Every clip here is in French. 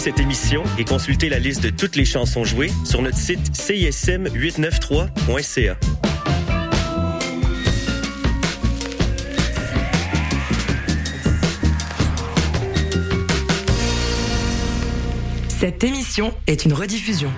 cette émission et consulter la liste de toutes les chansons jouées sur notre site cism893.ca. Cette émission est une rediffusion.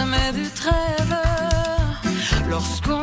Jamais de trêve. Lorsqu'on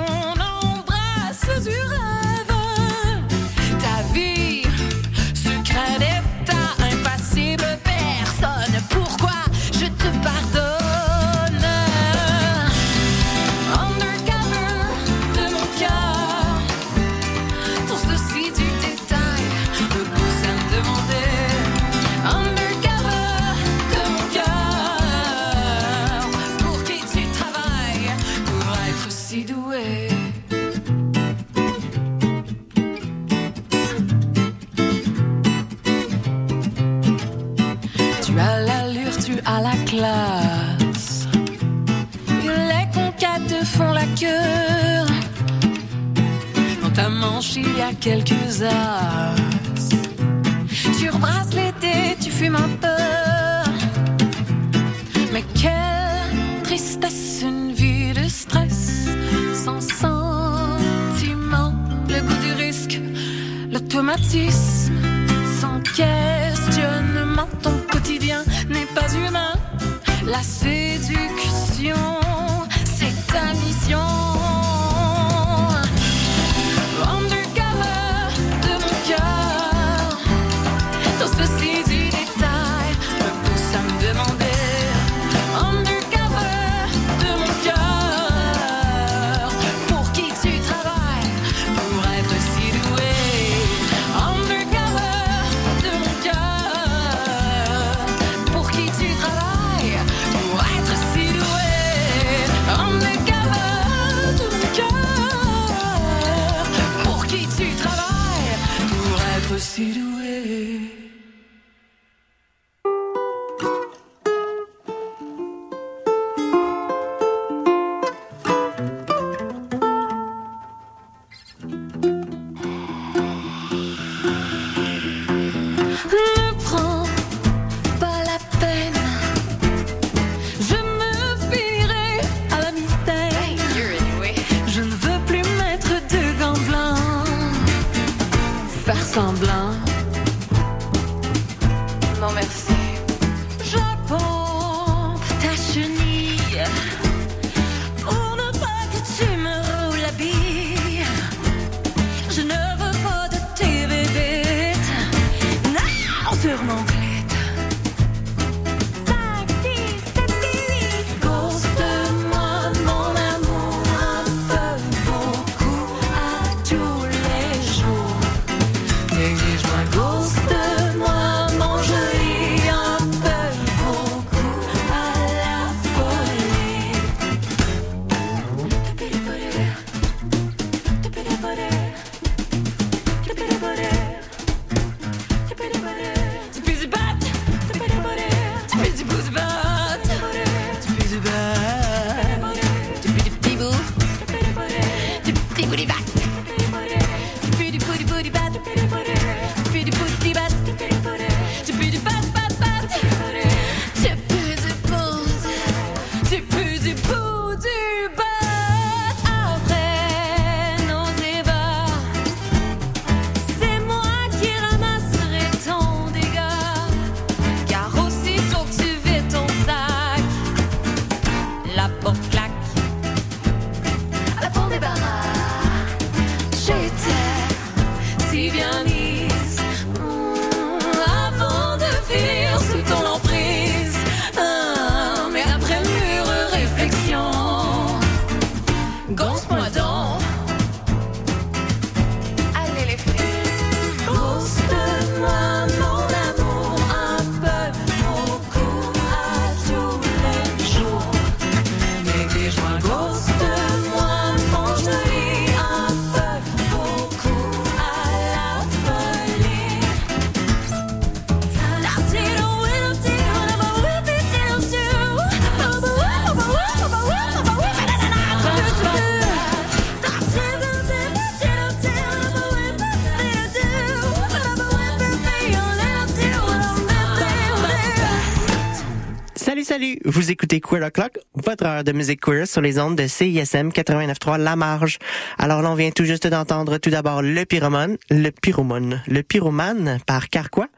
vous écoutez Queer O'Clock, votre heure de musique queer sur les ondes de CISM 89.3 La Marge. Alors là, on vient tout juste d'entendre tout d'abord le pyromone, le pyromone, le pyromane par Carquois.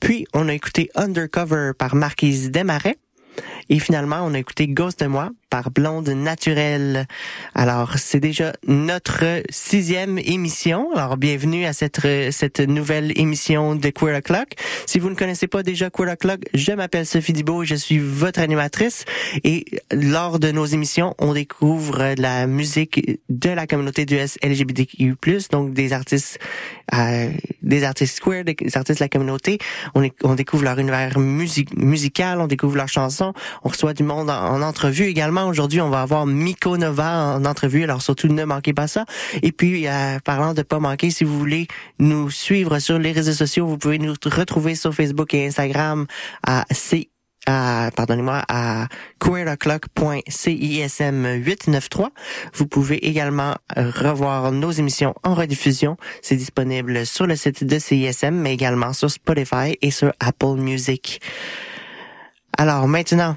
Puis, on a écouté Undercover par Marquise Desmarais. Et finalement, on a écouté Ghost de moi par Blonde Naturelle. Alors, c'est déjà notre sixième émission. Alors, bienvenue à cette, cette nouvelle émission de Queer O'Clock. Si vous ne connaissez pas déjà Queer O'Clock, je m'appelle Sophie Dibo, je suis votre animatrice. Et lors de nos émissions, on découvre la musique de la communauté du LGBTQ+, donc des artistes, euh, des artistes queer, des artistes de la communauté. On, découvre leur univers musical, on découvre leurs chansons, on reçoit du monde en entrevue également aujourd'hui, on va avoir Miko Nova en entrevue, alors surtout ne manquez pas ça. Et puis, euh, parlant de pas manquer, si vous voulez nous suivre sur les réseaux sociaux, vous pouvez nous retrouver sur Facebook et Instagram à C pardonnez-moi, à queeroclock.cism893. Vous pouvez également revoir nos émissions en rediffusion. C'est disponible sur le site de CISM, mais également sur Spotify et sur Apple Music. Alors maintenant,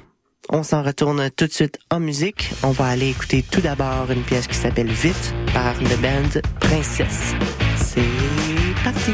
on s'en retourne tout de suite en musique. On va aller écouter tout d'abord une pièce qui s'appelle Vite par le band Princesse. C'est parti.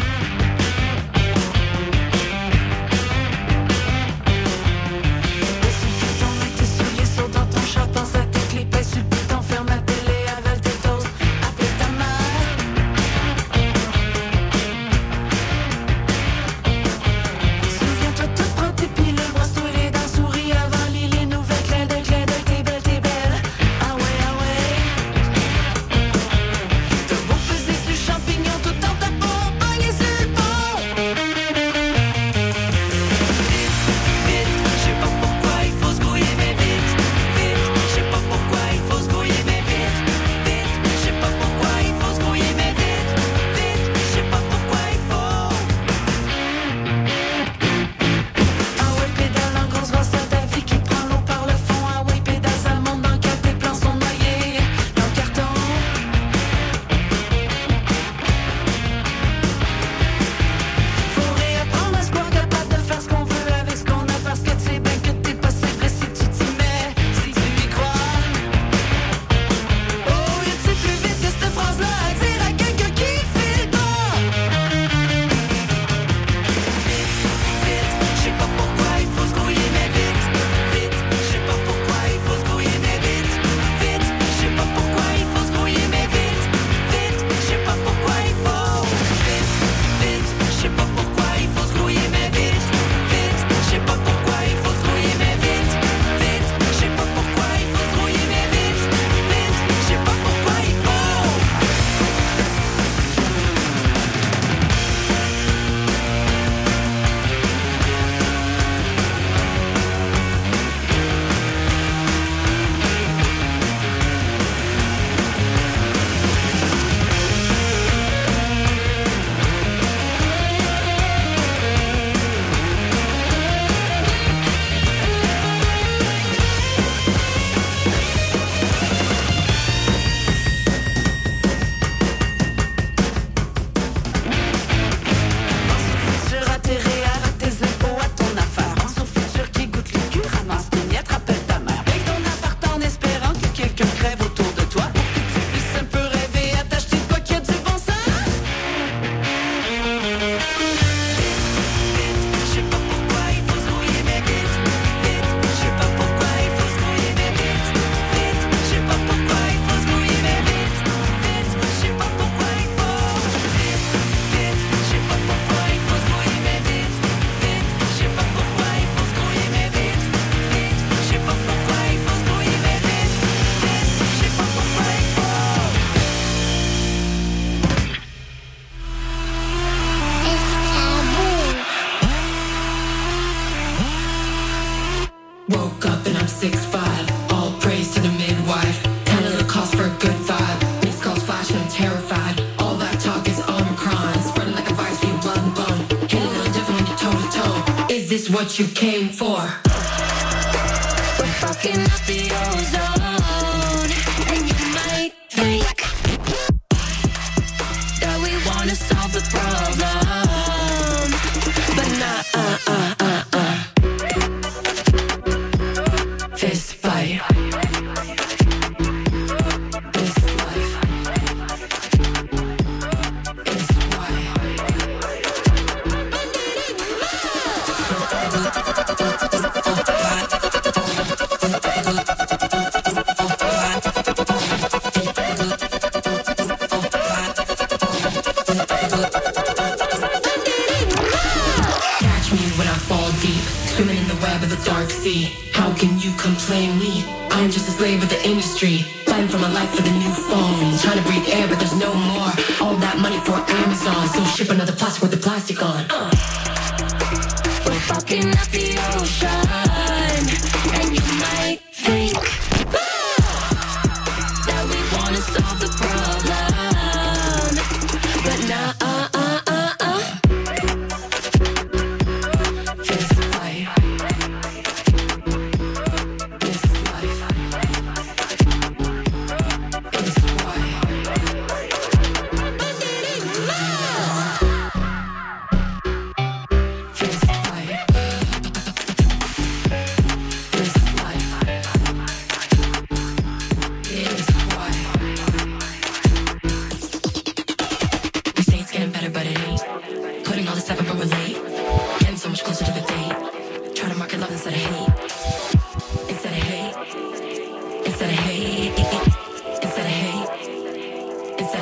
What you came for? We're fucking up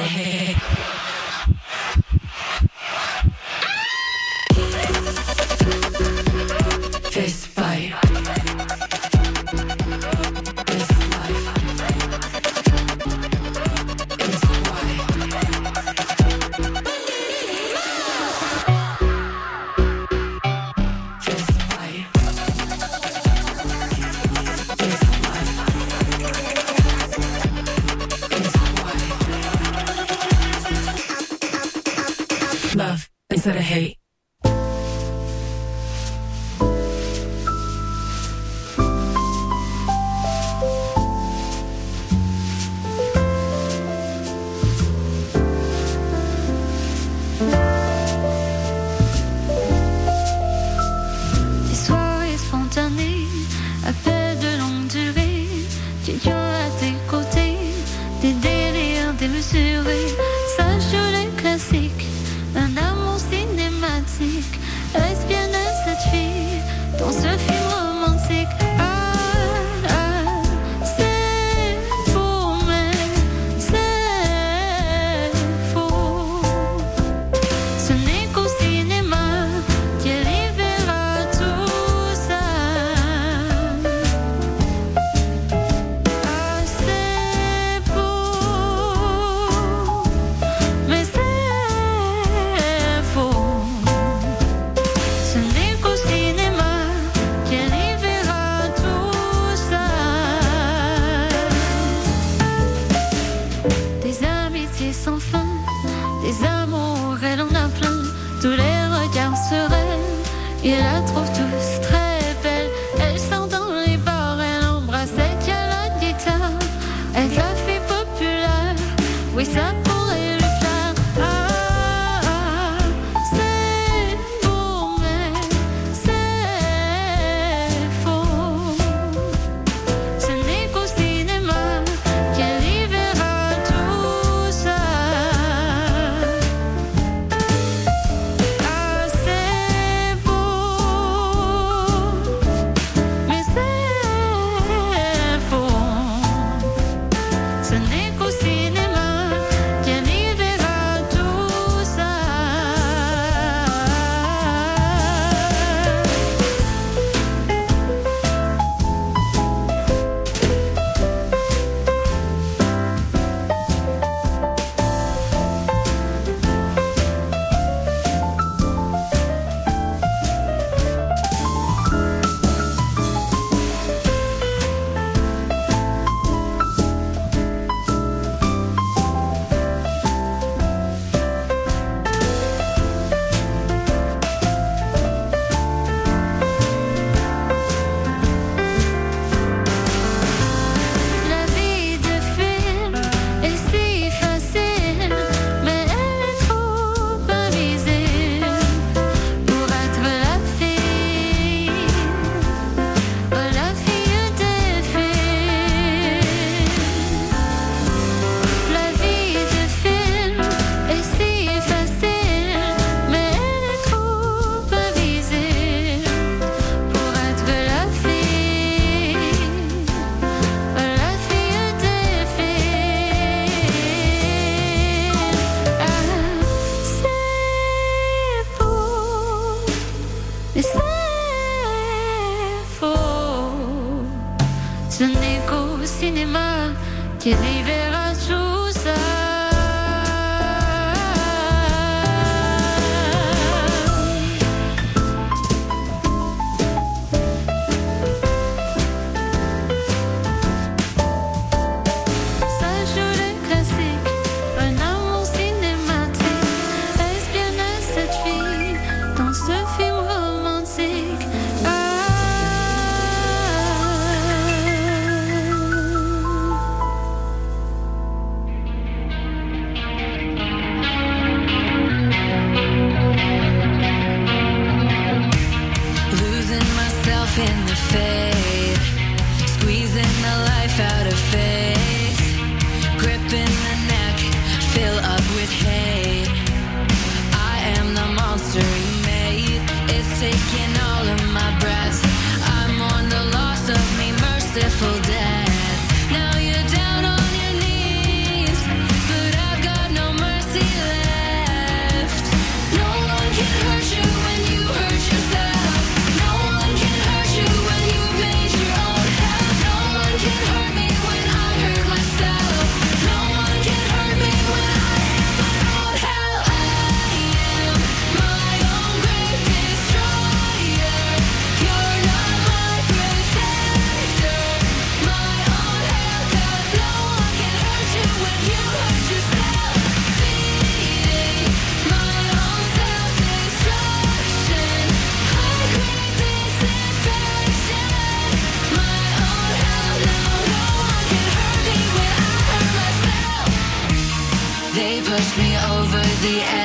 Hey. The edge.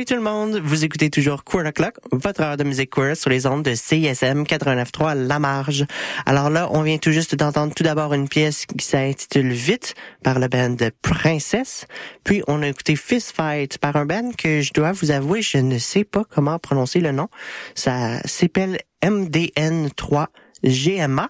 Salut tout le monde, vous écoutez toujours Queer O'Clock, votre heure de musique queer sur les ondes de CISM 89.3 La Marge. Alors là, on vient tout juste d'entendre tout d'abord une pièce qui s'intitule Vite par le band Princesse, puis on a écouté Fist Fight par un band que je dois vous avouer, je ne sais pas comment prononcer le nom. Ça s'appelle MDN3 GMA.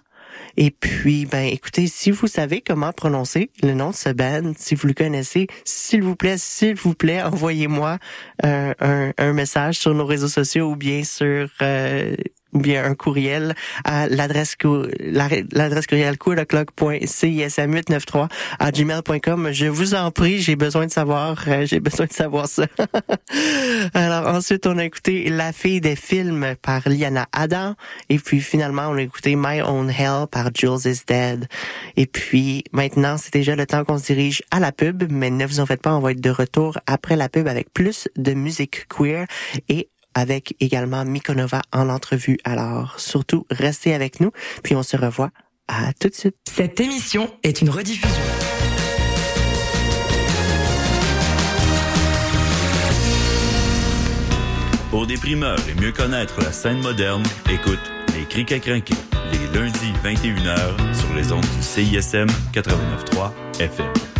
Et puis, ben, écoutez, si vous savez comment prononcer le nom de ce band, si vous le connaissez, s'il vous plaît, s'il vous plaît, envoyez-moi euh, un, message sur nos réseaux sociaux ou bien sur euh, ou bien un courriel à l'adresse l'adresse courriel cooloclock.cism893 à gmail.com. Je vous en prie, j'ai besoin de savoir, euh, j'ai besoin de savoir ça. Alors ensuite, on a écouté La fille des films par Liana Adam et puis finalement, on a écouté My Own Hell par Jules is Dead. Et puis maintenant, c'est déjà le temps qu'on se dirige à la pub, mais ne vous en faites pas, on va être de retour après la pub avec plus de musique queer et avec également Mikonova en entrevue. Alors, surtout, restez avec nous, puis on se revoit à tout de suite. Cette émission est une rediffusion. Pour des primeurs et mieux connaître la scène moderne, écoute Les Crics à crinquer, les lundis 21h sur les ondes du CISM 89.3 FM.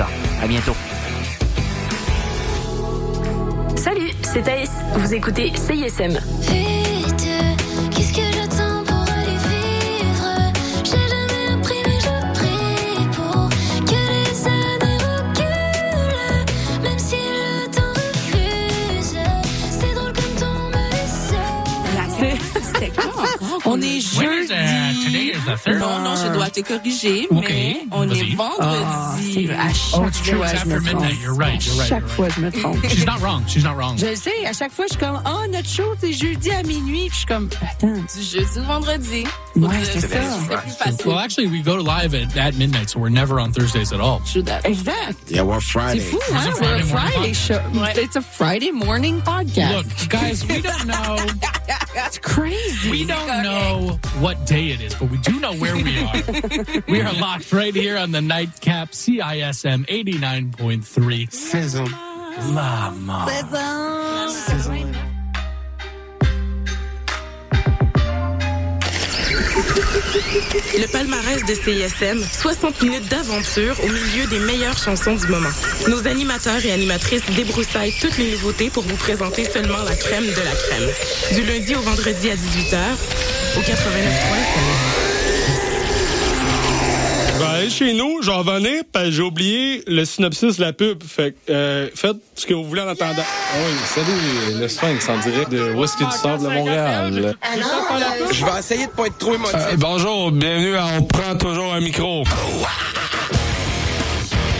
À bientôt. Salut, c'est Thaïs. Vous écoutez CISM. Vite, qu'est-ce que j'attends pour aller vivre? J'ai jamais appris mais je prie pour que les années reculent Même si le temps refuse C'est drôle comme tomber seul C'était quoi? On est jeudi. Is the third. Non, non, je dois te corriger, Ok, mais on vas-y. est vendredi. Ah, à chaque Oh, it's true. fois, It's je me after trompe. midnight. You're right. You're right. Chaque you're fois, je me trompe. right. She's not wrong. She's not wrong. Je le sais, à chaque fois, je suis comme, oh, notre show, c'est jeudi à minuit. Puis je suis comme, attends. Du jeudi au vendredi. Ouais, Faut c'est dire, ça. C'est plus facile. Well, actually, we go live at, at midnight, so we're never on Thursdays at all. True that. Exact. Yeah, we're C'est Friday. fou, It's hein? a We're a Friday morning Friday show. Ouais. It's a Friday morning podcast. Look, guys, we don't know. That's crazy. We don't know what day it is, but we do know where we are. we are locked right here on the nightcap CISM 89.3. Sizzle. Lama. Le palmarès de CISM, 60 minutes d'aventure au milieu des meilleures chansons du moment. Nos animateurs et animatrices débroussaillent toutes les nouveautés pour vous présenter seulement la crème de la crème. Du lundi au vendredi à 18h, au 89.3 Je vais aller chez nous, j'en revenais, parce que j'ai oublié le synopsis de la pub. Fait que, euh, faites ce que vous voulez en attendant. Oui, salut, le Sphinx en direct de Whisky du Sable de Montréal? Je vais essayer de pas être trop émotif. Euh, bonjour, bienvenue à On prend toujours un micro.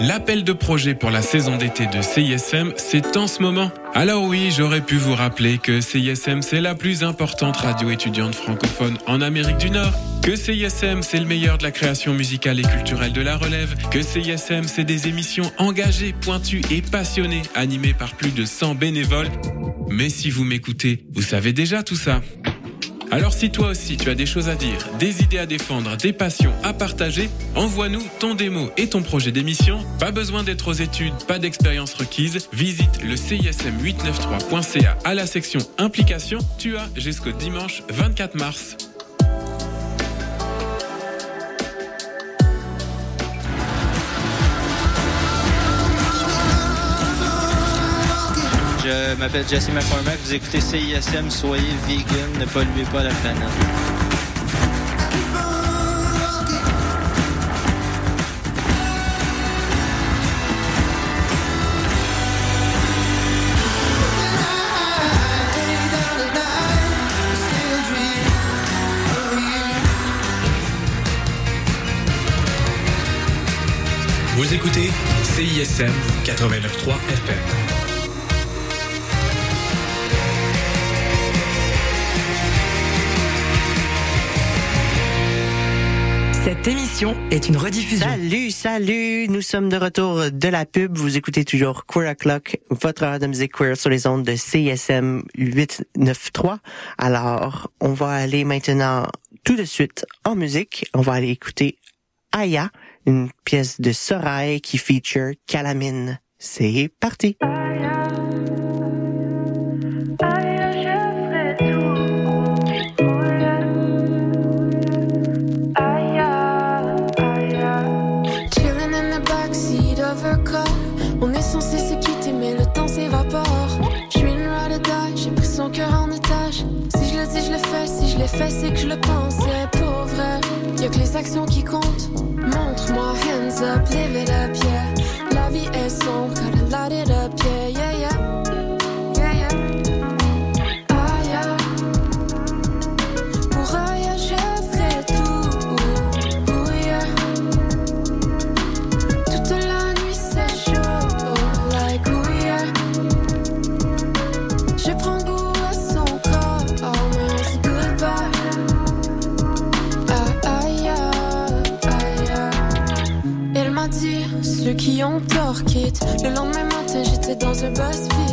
L'appel de projet pour la saison d'été de CISM, c'est en ce moment. Alors oui, j'aurais pu vous rappeler que CISM, c'est la plus importante radio étudiante francophone en Amérique du Nord. Que CISM, c'est le meilleur de la création musicale et culturelle de la relève. Que CISM, c'est des émissions engagées, pointues et passionnées, animées par plus de 100 bénévoles. Mais si vous m'écoutez, vous savez déjà tout ça. Alors si toi aussi tu as des choses à dire, des idées à défendre, des passions à partager, envoie-nous ton démo et ton projet d'émission. Pas besoin d'être aux études, pas d'expérience requise. Visite le CISM893.ca à la section implication. Tu as jusqu'au dimanche 24 mars. Je m'appelle Jesse McCormack. Vous écoutez CISM. Soyez vegan. Ne polluez pas la planète. Vous écoutez CISM 89.3 FM. Cette émission est une rediffusion. Salut, salut! Nous sommes de retour de la pub. Vous écoutez toujours Queer O'Clock, votre heure de musique queer sur les ondes de CSM 893. Alors, on va aller maintenant tout de suite en musique. On va aller écouter Aya, une pièce de Sorail qui feature Calamine. C'est parti! Les c'est que je le pensais pauvre. Y'a que les actions qui comptent. Montre-moi, Henry. Le lendemain matin, j'étais dans un BuzzFeed.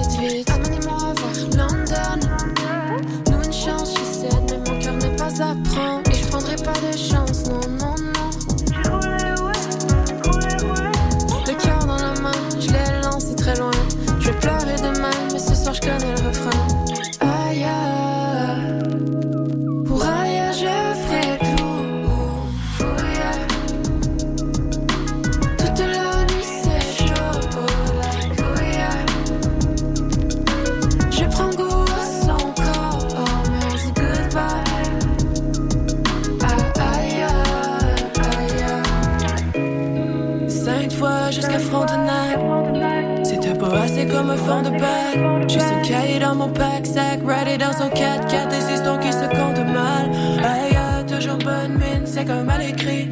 T'es dans son 4 4 des histoires qui se comptent mal. Aïe, toujours bonne mine, c'est comme à l'écrit.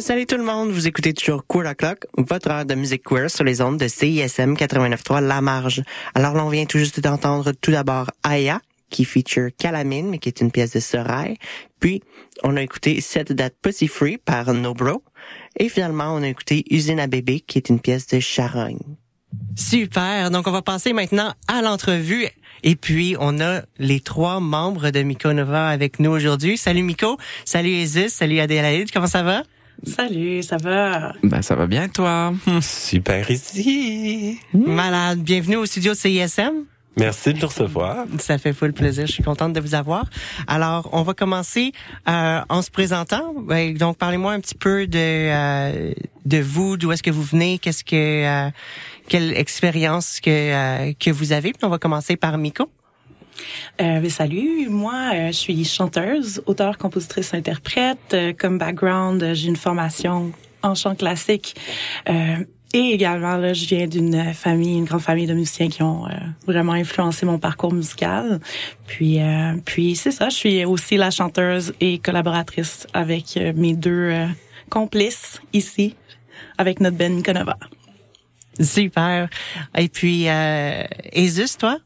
Resalut tout le monde, vous écoutez toujours Queer O'Clock, votre heure de musique queer sur les ondes de CISM 89.3 La Marge. Alors là, on vient tout juste d'entendre tout d'abord Aya, qui feature Calamine, mais qui est une pièce de Sorail. Puis, on a écouté Set That Pussy Free par No Bro. Et finalement, on a écouté Usine à bébé, qui est une pièce de Charogne. Super. Donc, on va passer maintenant à l'entrevue. Et puis, on a les trois membres de Miko Nova avec nous aujourd'hui. Salut Miko. Salut Isis. Salut Adélaïde. Comment ça va? Salut, ça va? Ben, ça va bien, toi? Super ici. Malade. Bienvenue au studio CISM. Merci de nous recevoir. Ça fait full plaisir. Je suis contente de vous avoir. Alors, on va commencer euh, en se présentant. Donc, parlez-moi un petit peu de euh, de vous, d'où est-ce que vous venez, qu'est-ce que euh, quelle expérience que euh, que vous avez. Puis on va commencer par Miko. Euh, salut, moi euh, je suis chanteuse, auteure, compositrice, interprète. Euh, comme background, euh, j'ai une formation en chant classique. Euh, et également, là, je viens d'une famille, une grande famille de musiciens qui ont euh, vraiment influencé mon parcours musical. Puis, puis c'est ça, je suis aussi la chanteuse et collaboratrice avec mes deux complices ici, avec notre Ben Nikonova. Super. Et puis, euh, Esus, toi?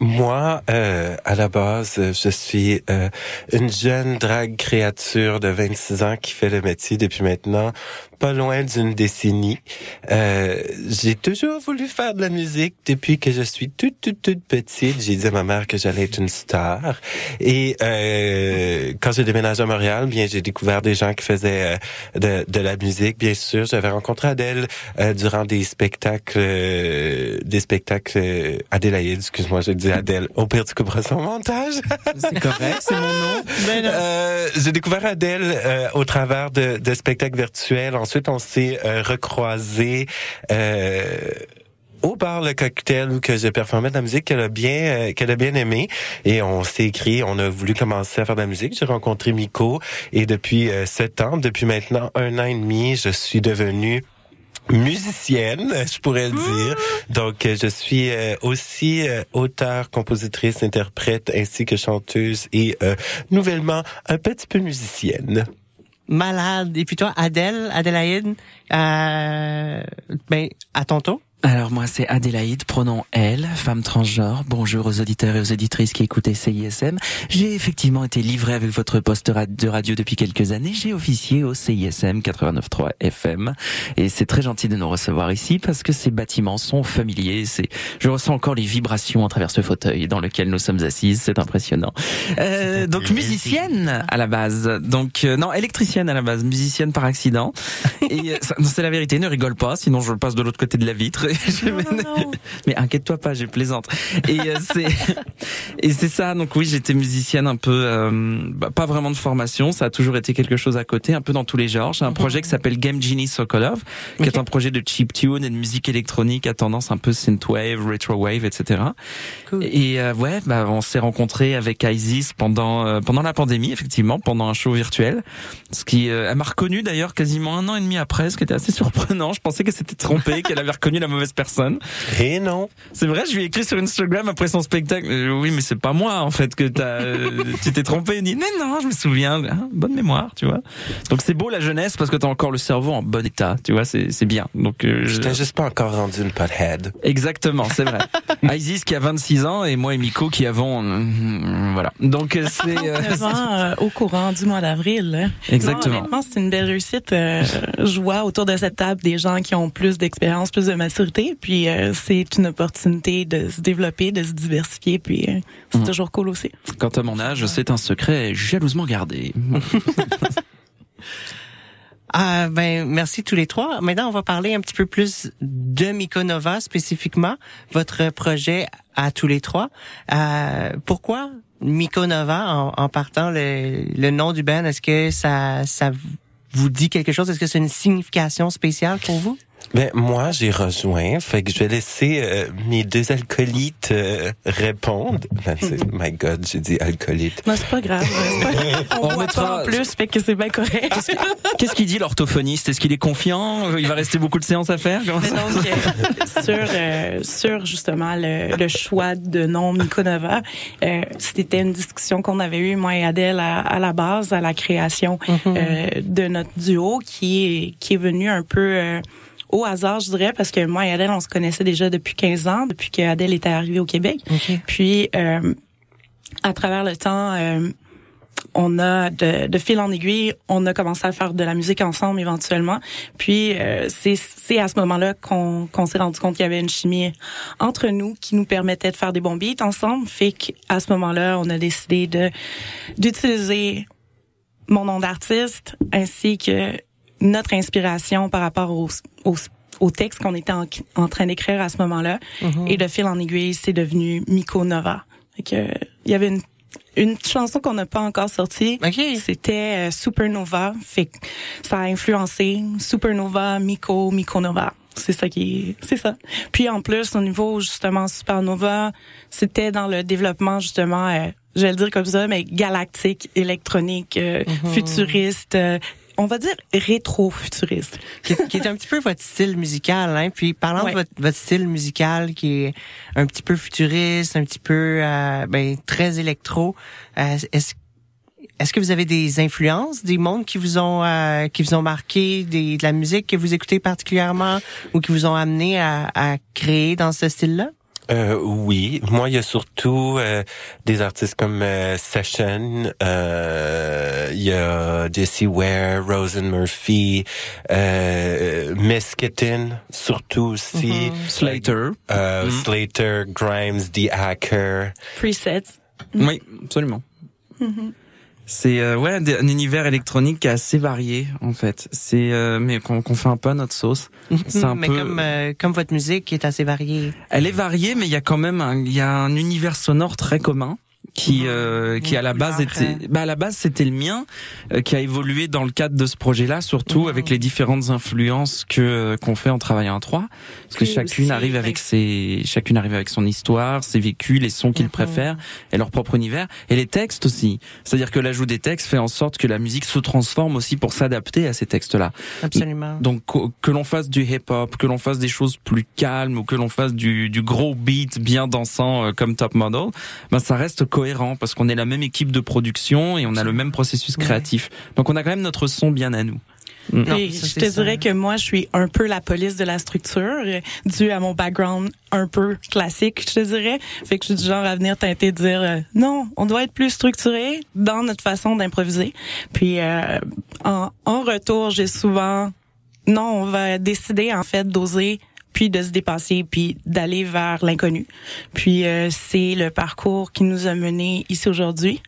Moi, euh, à la base, je suis euh, une jeune drague créature de 26 ans qui fait le métier depuis maintenant pas loin d'une décennie. Euh, j'ai toujours voulu faire de la musique depuis que je suis toute, toute, toute petite. J'ai dit à ma mère que j'allais être une star. Et euh, quand j'ai déménagé à Montréal, bien, j'ai découvert des gens qui faisaient euh, de, de la musique, bien sûr. J'avais rencontré Adèle euh, durant des spectacles, euh, des spectacles Adélaïde, excuse-moi, je dis Adèle. Au pire, tu couperas son montage. C'est correct, c'est mon nom. Ben. Euh, j'ai découvert Adèle euh, au travers de, de spectacles virtuels. Ensuite, on s'est euh, recroisés. Euh, au bar le cocktail où que j'ai performé de la musique qu'elle a bien euh, qu'elle a bien aimé et on s'est écrit on a voulu commencer à faire de la musique j'ai rencontré Miko et depuis euh, sept ans depuis maintenant un an et demi je suis devenue musicienne, je pourrais le dire. Donc, euh, je suis euh, aussi euh, auteure, compositrice, interprète, ainsi que chanteuse et euh, nouvellement un petit peu musicienne. Malade. Et puis toi, Adèle, Adélaïde, euh, ben, à ton tour. Alors moi c'est Adélaïde, pronom elle, femme transgenre. Bonjour aux auditeurs et aux auditrices qui écoutaient CISM. J'ai effectivement été livré avec votre poste de radio depuis quelques années. J'ai officié au CISM 89.3 FM et c'est très gentil de nous recevoir ici parce que ces bâtiments sont familiers. C'est, je ressens encore les vibrations à travers ce fauteuil dans lequel nous sommes assises. C'est impressionnant. Euh, donc musicienne à la base. Donc euh, non électricienne à la base, musicienne par accident. Et euh, c'est la vérité. Ne rigole pas, sinon je passe de l'autre côté de la vitre. Mais inquiète-toi pas, je plaisante. Et euh, c'est et c'est ça. Donc oui, j'étais musicienne un peu, euh, bah, pas vraiment de formation. Ça a toujours été quelque chose à côté, un peu dans tous les genres. J'ai un projet qui s'appelle Game Genie Sokolov, qui est un projet de chip tune et de musique électronique à tendance un peu synthwave, retrowave, etc. Et euh, ouais, bah, on s'est rencontrés avec Isis pendant euh, pendant la pandémie, effectivement, pendant un show virtuel. Ce qui, euh, elle m'a reconnu d'ailleurs quasiment un an et demi après, ce qui était assez surprenant. Je pensais qu'elle s'était trompée, qu'elle avait reconnu la mauvaise personne. Et non. C'est vrai, je lui ai écrit sur Instagram après son spectacle. euh, oui, mais c'est pas moi en fait que t'as, euh, tu t'es trompé. Il dit mais non, je me souviens. Ah, bonne mémoire, tu vois. Donc c'est beau la jeunesse parce que t'as encore le cerveau en bon état, tu vois. C'est c'est bien. Donc euh, Je t'ai juste pas encore rendu une pothead. Exactement, c'est vrai. Isis qui a 26 ans et moi et Miko qui avons voilà. Donc c'est euh, Vraiment, euh, au courant du mois d'avril. là. Exactement. Non, honnêtement, c'est une belle réussite. Euh, je vois autour de cette table des gens qui ont plus d'expérience, plus de maturité. Puis euh, c'est une opportunité de se développer, de se diversifier. Puis euh, c'est Mhm. toujours cool aussi. quant à mon âge, c'est un secret jalousement gardé. Ah, ben, merci tous les trois. Maintenant, on va parler un petit peu plus de Mykonova spécifiquement, votre projet à tous les trois. Euh, pourquoi Mykonova en, en partant le, le nom du band? Est-ce que ça, ça vous dit quelque chose? Est-ce que c'est une signification spéciale pour vous? Ben moi j'ai rejoint, fait que je vais laisser euh, mes deux alcoolites euh, répondre. Ben, my God, j'ai dit alcoolite. Non, c'est pas grave. c'est pas- On, On voit mettra- pas en plus, fait que c'est bien correct. Qu'est-ce qu'il dit l'orthophoniste? Est-ce qu'il est confiant? Il va rester beaucoup de séances à faire Comment Mais ça donc, euh, sur, euh, sur justement le, le choix de nom Mykonova, euh, c'était une discussion qu'on avait eue, moi et Adèle, à, à la base, à la création euh, de notre duo, qui est, qui est venu un peu... au hasard, je dirais, parce que moi et Adèle, on se connaissait déjà depuis 15 ans, depuis que Adèle était arrivée au Québec. Puis, euh, à travers le temps, euh, on a de, de fil en aiguille, on a commencé à faire de la musique ensemble éventuellement. Puis euh, c'est à ce moment-là qu'on qu'on s'est rendu compte qu'il y avait une chimie entre nous qui nous permettait de faire des bons beats ensemble. Fait qu'à ce moment-là, on a décidé de d'utiliser mon nom d'artiste ainsi que notre inspiration par rapport au au, au texte qu'on était en, en train d'écrire à ce moment-là. Mhm. Et de fil en aiguille, c'est devenu Miko Nova. Que, il y avait une une chanson qu'on n'a pas encore sortie, c'était euh, Supernova. Fait que ça a influencé Supernova, Miko, Miko Nova. C'est ça qui, c'est ça. Puis en plus, au niveau justement Supernova, c'était dans le développement justement, euh, je vais le dire comme ça, mais galactique, électronique, euh, Mhm. futuriste. euh, on va dire rétro-futuriste. qui, est- qui est un petit peu votre style musical. Hein? Puis parlant Ouais. de votre, votre style musical qui est un petit peu futuriste, un petit peu euh, ben, très électro, euh, est-ce est-ce que vous avez des influences, des mondes qui vous ont euh, qui vous ont marqué, des, de la musique que vous écoutez particulièrement ou qui vous ont amené à, à créer dans ce style-là? Euh, oui, moi il y a surtout euh, des artistes comme euh, Session, euh, il y a Jesse Ware, Rosen Murphy, euh, Miss Kitten, surtout aussi. Slater. Euh, Mhm. Slater, Grimes, The Hacker. Presets. Oui, absolument. Mhm. C'est euh, ouais un univers électronique assez varié en fait. C'est euh, mais qu'on qu'on fait un peu à notre sauce. C'est un Mais peu. comme euh, comme votre musique est assez variée. Elle est variée, mais il y a quand même il y a un univers sonore très commun qui euh, qui à la base était bah à la base c'était le mien euh, qui a évolué dans le cadre de ce projet-là surtout avec les différentes influences que euh, qu'on fait en travaillant à trois. Parce que chacune aussi, arrive avec ses chacune arrive avec son histoire ses vécus les sons qu'ils préfèrent et leur propre univers. Et les textes aussi. C'est-à-dire que l'ajout des textes fait en sorte que la musique se transforme aussi pour s'adapter à ces textes-là. Absolument. donc que l'on fasse du hip-hop, que l'on fasse des choses plus calmes ou que l'on fasse du, du gros beat bien dansant euh, comme Top Model, ben ça reste cohérent parce qu'on est la même équipe de production et on a le même processus créatif. Donc on a quand même notre son bien à nous. Et je te dirais que moi, je suis un peu la police de la structure, euh, dû à mon background un peu classique, je te dirais. Fait que je suis du genre à venir teinter de dire euh, non, on doit être plus structuré dans notre façon d'improviser. Puis euh, en, en retour, j'ai souvent non, on va décider en fait d'oser puis de se dépasser, puis d'aller vers l'inconnu. Puis euh, c'est le parcours qui nous a menés ici aujourd'hui.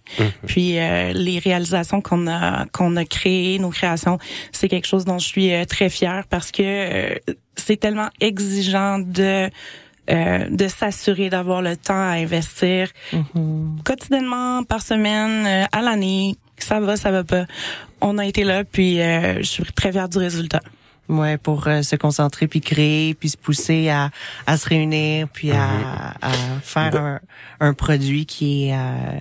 Puis euh, les réalisations qu'on a qu'on a créées, nos créations, c'est quelque chose dont je suis euh, très fière parce que euh, c'est tellement exigeant de euh, de s'assurer d'avoir le temps à investir quotidiennement, par semaine, euh, à l'année. Ça va, ça va pas. On a été là, puis euh, je suis très fière du résultat. Ouais, pour euh, se concentrer puis créer puis se pousser à, à se réunir puis à, à faire un, un produit qui est euh,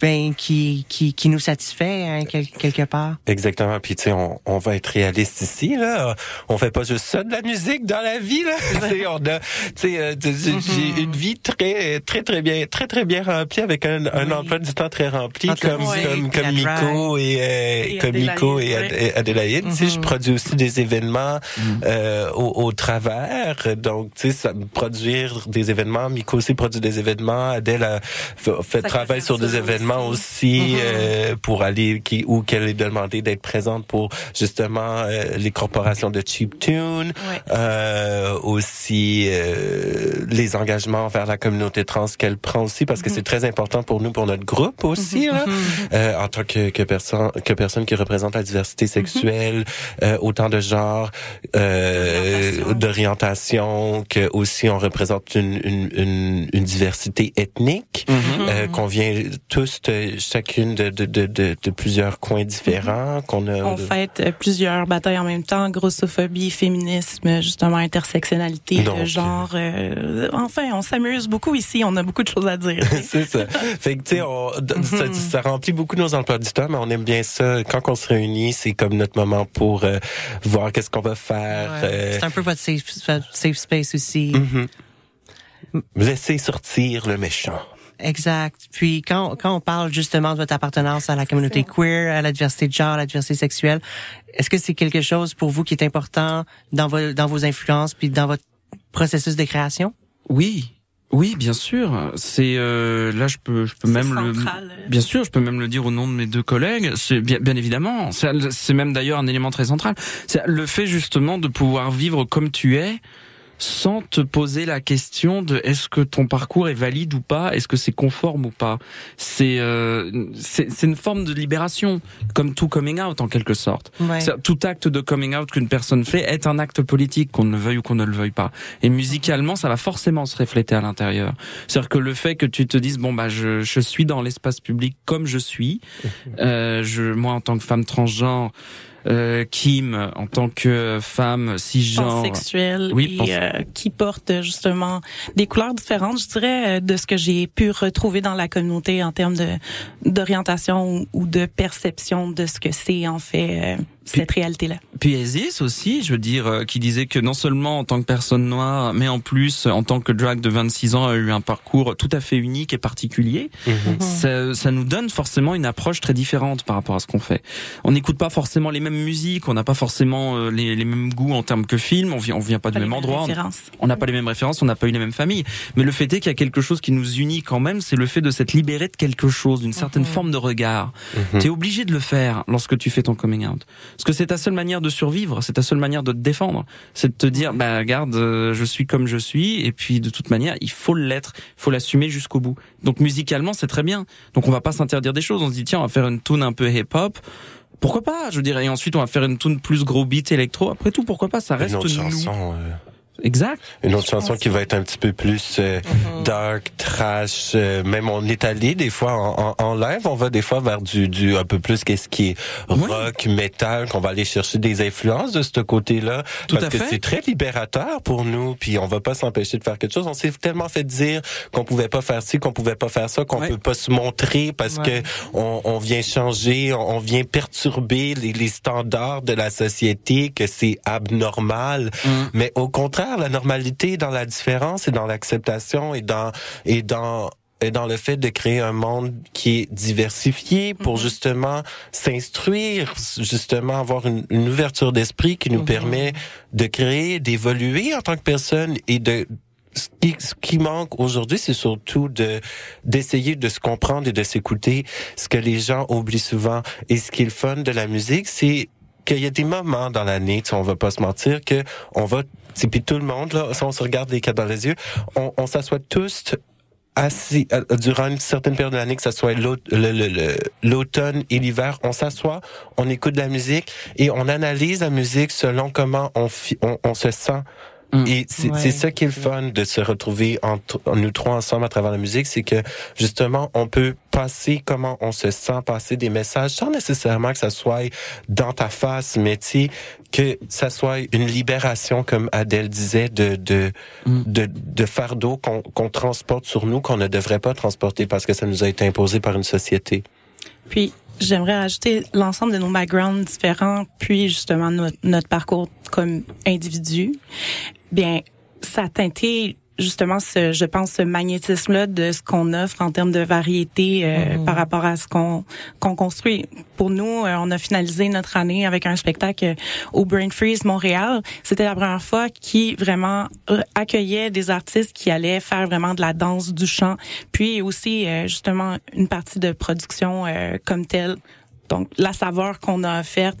ben qui qui qui nous satisfait hein, quel- quelque part. Exactement. Puis tu sais, on, on va être réaliste ici là. On fait pas juste ça de la musique dans la vie là. Tu sais, on a, tu sais, euh, tu- j'ai une vie très très très bien très très bien remplie avec un, un emploi du temps très rempli Entre comme musique comme comme drag. et, euh, Et comme Miko et Ad-. Adélaïde. Tu sais, je Mhm. produis aussi des événements euh, au, au travers. Donc tu sais, ça produire des événements. Miko aussi produit des événements. Adèle a fait, fait travail sur des couverture événements aussi. aussi Mhm. euh, pour aller qui ou qu'elle est demandé d'être présente pour justement euh, les corporations de cheap tune, euh, aussi euh, les engagements envers la communauté trans qu'elle prend aussi parce que Mhm. c'est très important pour nous pour notre groupe aussi là, euh, en tant que que personne que personne qui représente la diversité sexuelle, euh, autant de genres, d'orientation que aussi on représente une une, une, une diversité ethnique Mhm. qu'on vient tous juste euh, chacune de, de, de, de, de plusieurs coins différents qu'on a. On fête euh, plusieurs batailles en même temps, grossophobie, féminisme, justement intersectionnalité, Donc, de genre. euh, enfin, on s'amuse beaucoup ici, on a beaucoup de choses à dire. c'est ça. Fait que, tu sais, on- d- ça, ça remplit beaucoup nos emplois du temps, mais on aime bien ça. Quand on se réunit, c'est comme notre moment pour euh, voir qu'est-ce qu'on va faire. euh, C'est un peu votre safe, safe space aussi. mhm. Laisser sortir le méchant. Exact. Puis quand, quand on parle justement de votre appartenance à la communauté queer, à la diversité de genre, à la diversité sexuelle, est-ce que c'est quelque chose pour vous qui est important dans vos, dans vos influences puis dans votre processus de création? Oui. Oui, bien sûr. C'est euh, là, je peux, je peux même central. le, bien sûr, je peux même le dire au nom de mes deux collègues. C'est bien, bien évidemment. C'est c'est même d'ailleurs un élément très central. C'est le fait justement de pouvoir vivre comme tu es, sans te poser la question de est-ce que ton parcours est valide ou pas, est-ce que c'est conforme ou pas. C'est euh, c'est c'est une forme de libération, comme tout coming out en quelque sorte. Ouais. Tout acte de coming out qu'une personne fait est un acte politique, qu'on le veuille ou qu'on ne le veuille pas. Et musicalement, ça va forcément se refléter à l'intérieur. C'est-à-dire que le fait que tu te dises bon bah je, je suis dans l'espace public comme je suis, euh, je moi en tant que femme transgenre. Euh, Kim en tant que femme cisgenre. Oui, et euh, qui porte justement des couleurs différentes, je dirais, euh, de ce que j'ai pu retrouver dans la communauté en termes de d'orientation ou, de perception de ce que c'est en fait cette réalité-là. Puis Isis aussi, je veux dire, euh, qui disait que non seulement en tant que personne noire, mais en plus en tant que drag de 26 ans a eu un parcours tout à fait unique et particulier. Ça, ça nous donne forcément une approche très différente par rapport à ce qu'on fait. On n'écoute pas forcément les mêmes musiques, on n'a pas forcément euh, les, les mêmes goûts en termes que film, on vient, on vient pas du même endroit, on- n'a pas les mêmes références, on n'a pas eu les mêmes familles. Mais le fait est qu'il y a quelque chose qui nous unit quand même, c'est le fait de s'être libéré de quelque chose, d'une certaine forme de regard. Mhm. Tu es obligé de le faire lorsque tu fais ton coming out. Parce que c'est ta seule manière de survivre, c'est ta seule manière de te défendre. C'est de te dire, bah regarde, euh, je suis comme je suis, et puis de toute manière, il faut l'être, il faut l'assumer jusqu'au bout. Donc musicalement, c'est très bien. Donc on va pas s'interdire des choses, on se dit, tiens, on va faire une tune un peu hip-hop. Pourquoi pas, je dirais. Et ensuite, on va faire une tune plus gros beat électro. Après tout, pourquoi pas, ça reste Une autre nous. chanson. euh, Exact. Une autre chanson qui va être un petit peu plus euh, Mm-hmm. dark, trash. euh, même on est allé des fois en, en, en live, on va des fois vers du, du un peu plus qu'est-ce qui est rock, metal, qu'on va aller chercher des influences de ce côté-là. Parce que c'est très libérateur pour nous. Puis on va pas s'empêcher de faire quelque chose. On s'est tellement fait dire qu'on pouvait pas faire ci, qu'on pouvait pas faire ça, qu'on peut pas se montrer parce Ouais. que on, on vient changer, on, on vient perturber les, les standards de la société, que c'est abnormal. Mais au contraire, la normalité dans la différence et dans l'acceptation et dans et dans et dans le fait de créer un monde qui est diversifié pour justement s'instruire, justement avoir une, une ouverture d'esprit qui nous permet de créer, d'évoluer en tant que personne et de ce qui, ce qui manque aujourd'hui, c'est surtout de d'essayer de se comprendre et de s'écouter. Ce que les gens oublient souvent et ce qui est le fun de la musique, c'est qu'il y a des moments dans l'année, on va pas se mentir, que on va, puis tout le monde là, si on se regarde les quatre dans les yeux, on, s'assoit tous assis euh, durant une certaine période de l'année, que ce soit l'automne et l'hiver, on s'assoit, on écoute de la musique et on analyse la musique selon comment on se sent. Et c'est Ouais. c'est ça qui est le fun de se retrouver entre nous trois ensemble à travers la musique, c'est que justement on peut passer comment on se sent, passer des messages sans nécessairement que ça soit dans ta face, mais tu sais, que ça soit une libération comme Adèle disait de de de, de fardeau qu'on qu'on transporte sur nous qu'on ne devrait pas transporter parce que ça nous a été imposé par une société. Puis j'aimerais ajouter l'ensemble de nos backgrounds différents, puis justement notre, notre parcours comme individu. Bien, ça a justement ce, je pense, ce magnétisme-là de ce qu'on offre en termes de variété euh, par rapport à ce qu'on qu'on construit. Pour nous, euh, on a finalisé notre année avec un spectacle au Brain Freeze Montréal. C'était la première fois qui vraiment euh, accueillait des artistes qui allaient faire vraiment de la danse du chant, puis aussi euh, justement une partie de production euh, comme telle. Donc la saveur qu'on a offerte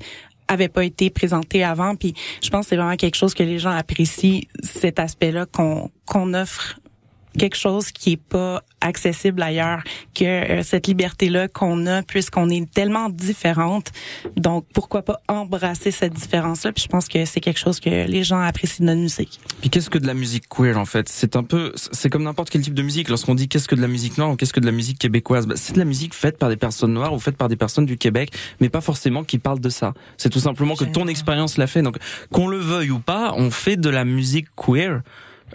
avait pas été présentée avant. Puis je pense que c'est vraiment quelque chose que les gens apprécient cet aspect-là qu'on qu'on offre quelque chose qui est pas accessible ailleurs que euh, cette liberté là qu'on a puisqu'on est tellement différentes donc pourquoi pas embrasser cette différence là puis je pense que c'est quelque chose que les gens apprécient de notre musique Puis qu'est-ce que de la musique queer en fait? C'est un peu, c'est comme n'importe quel type de musique. Lorsqu'on dit qu'est-ce que de la musique noire ou qu'est-ce que de la musique québécoise, bah, c'est de la musique faite par des personnes noires ou faite par des personnes du Québec, mais pas forcément qui parlent de ça. C'est tout simplement que ton expérience l'a fait. Donc qu'on le veuille ou pas, on fait de la musique queer.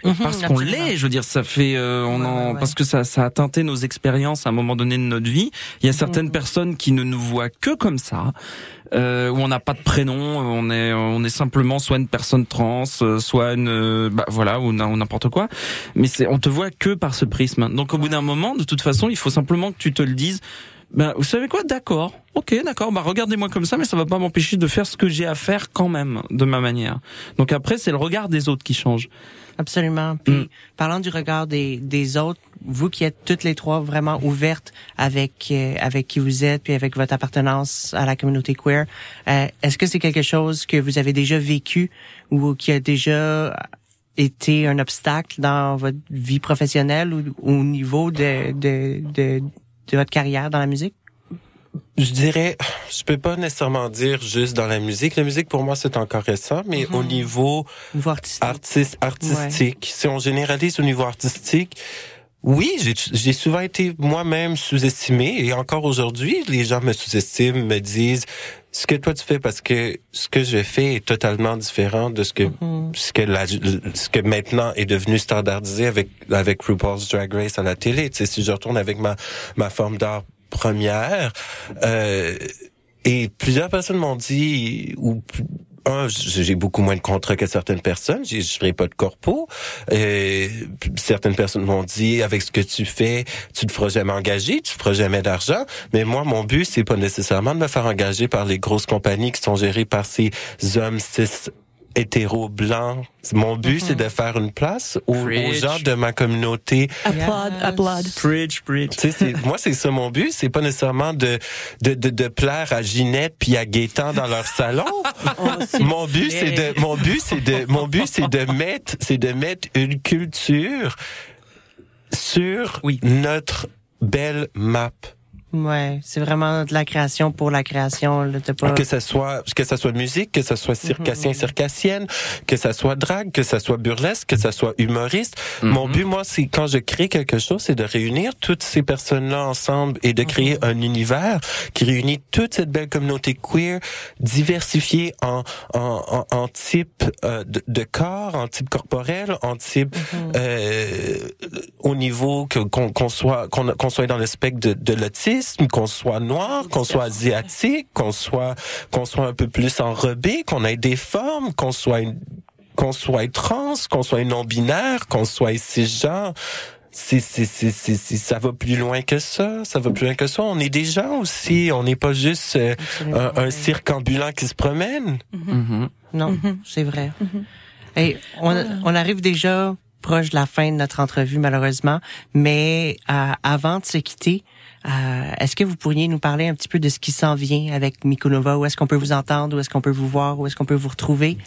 Mhm, parce qu'on l'est, je veux dire, ça fait, euh, on en, parce que ça, ça a teinté nos expériences à un moment donné de notre vie. Il y a certaines Mhm. personnes qui ne nous voient que comme ça, euh, où on n'a pas de prénom, on est, on est simplement soit une personne trans, euh, soit une, euh, bah voilà, ou n'importe quoi. Mais c'est, on te voit que par ce prisme. Donc au bout d'un moment, de toute façon, il faut simplement que tu te le dises. Ben, vous savez quoi? D'accord. Ok, d'accord. Bah, regardez-moi comme ça, mais ça va pas m'empêcher de faire ce que j'ai à faire quand même, de ma manière. Donc après, c'est le regard des autres qui change. Absolument. Puis, parlant du regard des, des autres, vous qui êtes toutes les trois vraiment ouvertes avec euh, avec qui vous êtes, puis avec votre appartenance à la communauté queer, euh, est-ce que c'est quelque chose que vous avez déjà vécu ou qui a déjà été un obstacle dans votre vie professionnelle ou au niveau de, de, de, de votre carrière dans la musique? Je dirais, je peux pas nécessairement dire juste dans la musique. La musique pour moi c'est encore récent, mais au niveau artiste, artistique, si on généralise au niveau artistique, oui, j'ai j'ai souvent été moi-même sous-estimé et encore aujourd'hui, les gens me sous-estiment, me disent ce que toi tu fais parce que ce que je fais est totalement différent de ce que ce que la, ce que maintenant est devenu standardisé avec avec RuPaul's Drag Race à la télé. Tu sais, si je retourne avec ma ma forme d'art première, euh, et plusieurs personnes m'ont dit ou un, j'ai beaucoup moins de contrats que certaines personnes. Je ferai pas de corpo. Et certaines personnes m'ont dit, avec ce que tu fais, tu te feras jamais engager, tu feras jamais d'argent. Mais moi, mon but, c'est pas nécessairement de me faire engager par les grosses compagnies qui sont gérées par ces hommes cis hétéro blancs. Mon but, c'est de faire une place aux, gens de ma communauté applaud applaud sais, c'est- moi, c'est ça mon but. C'est pas nécessairement de, de, de, de plaire à Ginette puis à Gaétan dans leur salon. mon but, c'est de, mon but, c'est de, mon but, c'est de mettre, c'est de mettre une culture sur notre belle map. Ouais, c'est vraiment de la création pour la création. Là, pas... Que ça soit, que ça soit musique, que ça soit circassien, circassienne, que ça soit drague, que ça soit burlesque, que ça soit humoriste. Mon but, moi, c'est quand je crée quelque chose, c'est de réunir toutes ces personnes-là ensemble et de créer un univers qui réunit toute cette belle communauté queer, diversifiée en, en, en, en type euh, de, de corps, en type corporel, en type euh, au niveau que qu'on qu'on soit qu'on qu'on soit dans le spectre de, de l'autisme, qu'on soit noir, qu'on soit asiatique, qu'on soit qu'on soit un peu plus enrobé, qu'on ait des formes, qu'on soit une- qu'on soit trans, qu'on soit non binaire, qu'on soit cisgenre. C'est, c'est, c'est, c'est, c'est- ça va plus loin que ça. Ça va plus loin que ça. On est des gens aussi. On n'est pas juste euh, un, un cirque ambulant qui se promène. Non, c'est vrai. Hey, on, on arrive déjà proche de la fin de notre entrevue, malheureusement, mais euh, avant de se quitter, euh, est-ce que vous pourriez nous parler un petit peu de ce qui s'en vient avec Mikonova? Où est-ce qu'on peut vous entendre? Où est-ce qu'on peut vous voir? Où est-ce qu'on peut vous retrouver?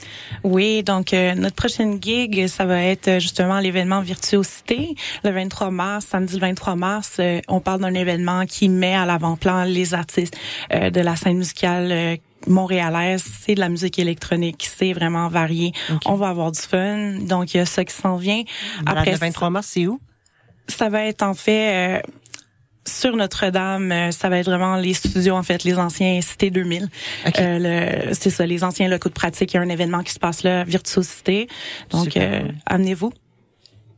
Oui, donc euh, notre prochaine gig, ça va être euh, justement l'événement Virtuosité le 23 mars, samedi le 23 mars. euh, on parle d'un événement qui met à l'avant-plan les artistes euh, de la scène musicale euh, montréalaise. C'est de la musique électronique, c'est vraiment varié. On va avoir du fun, donc il y a ça qui s'en vient. Malade, le 23 mars, c'est où? Ça va être en fait... euh, sur Notre-Dame, euh, ça va être vraiment les studios, en fait, les anciens Cité 2000. Euh, le- c'est ça, les anciens locaux de pratique. Il y a un événement qui se passe là, Virtuosité. Donc, euh, amenez-vous.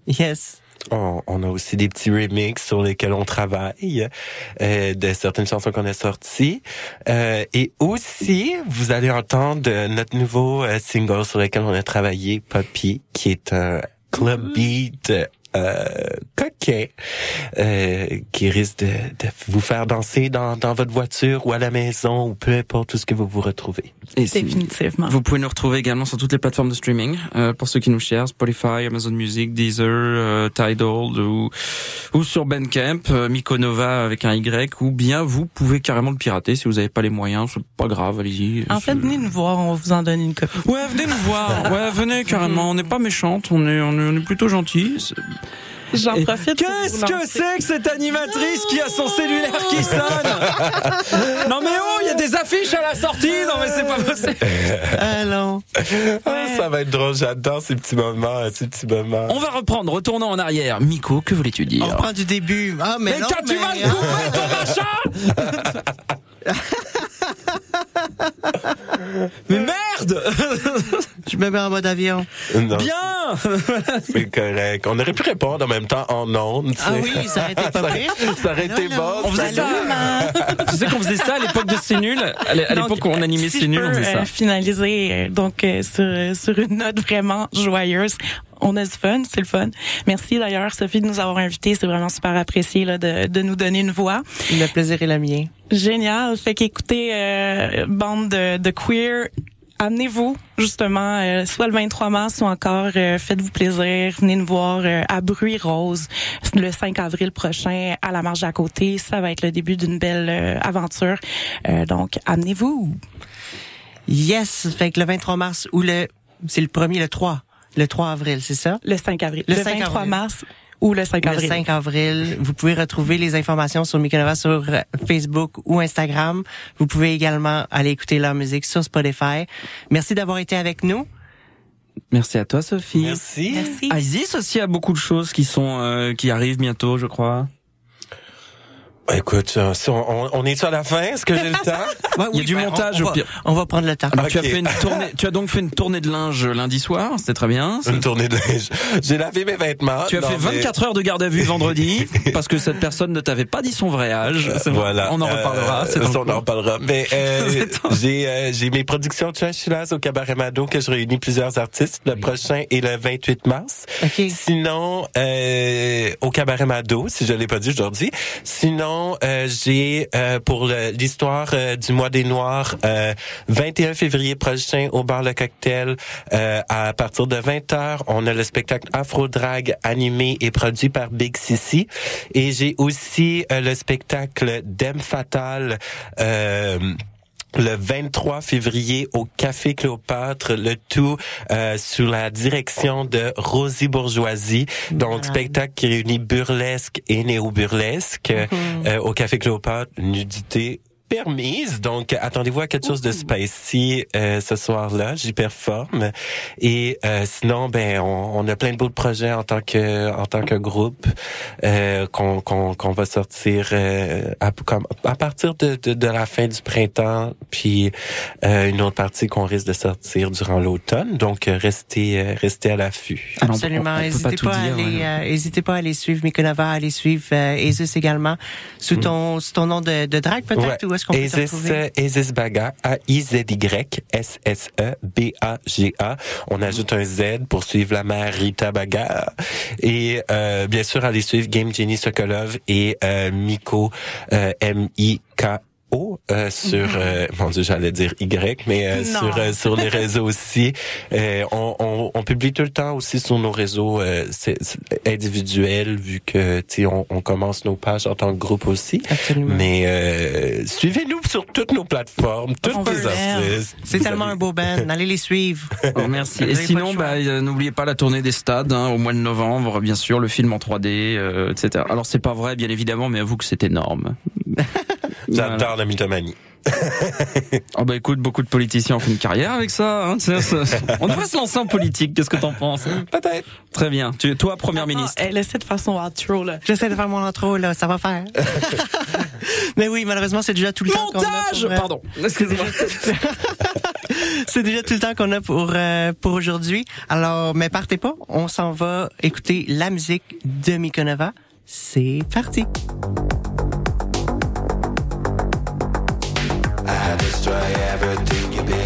Yes. On, on a aussi des petits remixes sur lesquels on travaille euh, de certaines chansons qu'on a sorties. Euh, et aussi, vous allez entendre euh, notre nouveau euh, single sur lequel on a travaillé, Poppy, qui est un club beat euh, coquet euh, qui risque de, de vous faire danser dans, dans votre voiture ou à la maison ou peu importe où ce que vous vous retrouvez. Et si- Définitivement. Vous pouvez nous retrouver également sur toutes les plateformes de streaming. euh, pour ceux qui nous cherchent, Spotify, Amazon Music, Deezer, euh, Tidal ou, ou sur Bandcamp, euh, Mikonova avec un Y, ou bien vous pouvez carrément le pirater si vous n'avez pas les moyens. C'est pas grave, allez-y. En fait, venez nous voir, on vous en donne une copie. Ouais, venez nous voir. Ouais, venez carrément. On n'est pas méchante, on est, on est, on est plutôt gentils. J'en profite. Qu'est-ce que c'est que cette animatrice qui a son cellulaire qui sonne Non mais oh, il y a des affiches à la sortie. Non mais c'est pas possible. Allons. Ah, ça va être drôle. J'adore ces petits moments, euh, ces petits moments. On va reprendre, retournons en arrière. Miko, que voulais-tu dire On du début. Ah, mais, Mais non, quand tu vas le couper, ton machin? Mais merde Je me mets en mode avion. Non, Bien c'est correct. On aurait pu répondre en même temps en ondes. Ah oui, ça aurait été pas pire. Ça aurait été bon. On faisait ça. Tu sais qu'on faisait ça à l'époque de C'est nul? À l'époque où on animait si C'est nul, on faisait ça. euh, finaliser euh, donc euh, sur, sur une note vraiment joyeuse. On a du fun, c'est le fun. Merci d'ailleurs Sophie de nous avoir invités, c'est vraiment super apprécié là, de, de nous donner une voix. Le plaisir est le mien. Génial. Fait qu'écoutez, euh, bande de, de queer, amenez-vous justement, euh, soit le 23 mars ou encore euh, faites-vous plaisir, venez nous voir euh, à Bruit Rose le 5 avril prochain à la marge à côté. Ça va être le début d'une belle euh, aventure. Euh, donc amenez-vous. Yes, fait que le 23 mars ou le c'est le premier le 3, le 3 avril, c'est ça? Le 5 avril. Le Le, 5 23 avril. mars ou le 5 Le avril. 5 avril, vous pouvez retrouver les informations sur Mikonova sur euh, Facebook ou Instagram. Vous pouvez également aller écouter leur musique sur Spotify. Merci d'avoir été avec nous. Merci à toi, Sophie. Merci. Merci. Isis aussi a beaucoup de choses qui sont euh, qui arrivent bientôt, je crois. Écoute, euh, on, est sur la fin? Est-ce que j'ai le temps? Ouais, Il y a oui, du ben, montage on, on au va, pire. on va prendre le temps. Alors tu as fait une tournée, tu as donc fait une tournée de linge lundi soir, c'était très bien. Une tournée de linge. J'ai lavé mes vêtements. Tu as Non, fait mais- 24 heures de garde à vue vendredi parce que cette personne ne t'avait pas dit son vrai âge. Voilà. On en Euh, reparlera. le on en reparlera. Mais euh, j'ai euh, j'ai mes productions Chachilaz au Cabaret Mado que je réunis plusieurs artistes. Le prochain est le 28 mars. OK. Sinon, euh, au Cabaret Mado, si je l'ai pas dit aujourd'hui. Sinon, euh, j'ai euh, pour l'histoire euh, du mois des Noirs, euh, 21 février prochain au bar Le Cocktail, euh, à partir de 20h, on a le spectacle Afro Drag animé et produit par Big Sissi. Et j'ai aussi euh, le spectacle Dame Fatale. Le 23 février au Café Cléopâtre, le tout euh, sous la direction de Rosie Bourgeoisie. Donc, spectacle qui réunit burlesque et néo-burlesque euh, au Café Cléopâtre, nudité permise. Donc, attendez-vous à quelque chose de spicy euh, ce soir-là. J'y performe. Et euh, sinon, ben, on, on a plein de beaux projets en tant que en tant que groupe euh, qu'on qu'on qu'on va sortir euh, à, comme, à partir de, de, de la fin du printemps, puis euh, une autre partie qu'on risque de sortir durant l'automne. Donc, restez euh, restez à l'affût. On- Absolument. N'hésitez tout pas, à aller, ouais. euh, n'hésitez pas à aller suivre Mikonova, à aller suivre euh, Asus également sous ton, sous ton nom de, de drag peut-être Ouais. ou est-ce qu'on peut retrouver? euh, Isis Baga, A-I-Z-Y-S-S-E-B-A-G-A. On ajoute un Z pour suivre la mère Rita Baga. Et euh, bien sûr, allez suivre Game Jenny Sokolov et euh, Miko, euh, M-I-K. O euh, sur euh, mon dieu j'allais dire Y mais euh, sur euh, sur les réseaux aussi Euh, on, on, on publie tout le temps aussi sur nos réseaux euh, c'est- individuels vu que tu sais on, on commence nos pages en tant que groupe aussi Absolument. mais euh, suivez-nous sur toutes nos plateformes, toutes les artistes. C'est tellement un beau band. Allez les suivre. Oh, merci. Et sinon, bah, n'oubliez pas la tournée des stades hein, au mois de novembre, bien sûr, le film en 3D, euh, etc. Alors c'est pas vrai, bien évidemment, mais avoue que c'est énorme. J'adore Voilà. la mythomanie. Oh bah écoute, beaucoup de politiciens ont fait une carrière avec ça. Hein, sais, ça- on devrait se lancer en politique. Qu'est-ce que t'en penses? Peut-être. Très bien. Tu, toi, première ministre. Elle essaie de faire son outro, là. J'essaie de faire mon intro, là, ça va faire. Mais oui, malheureusement, c'est déjà tout le temps qu'on a Montage. pour, euh, Pardon. Excuse-moi. C'est déjà tout le temps qu'on a pour euh, pour aujourd'hui. Alors, mais partez pas, on s'en va écouter la musique de Mikonova. C'est parti. destroy everything you've been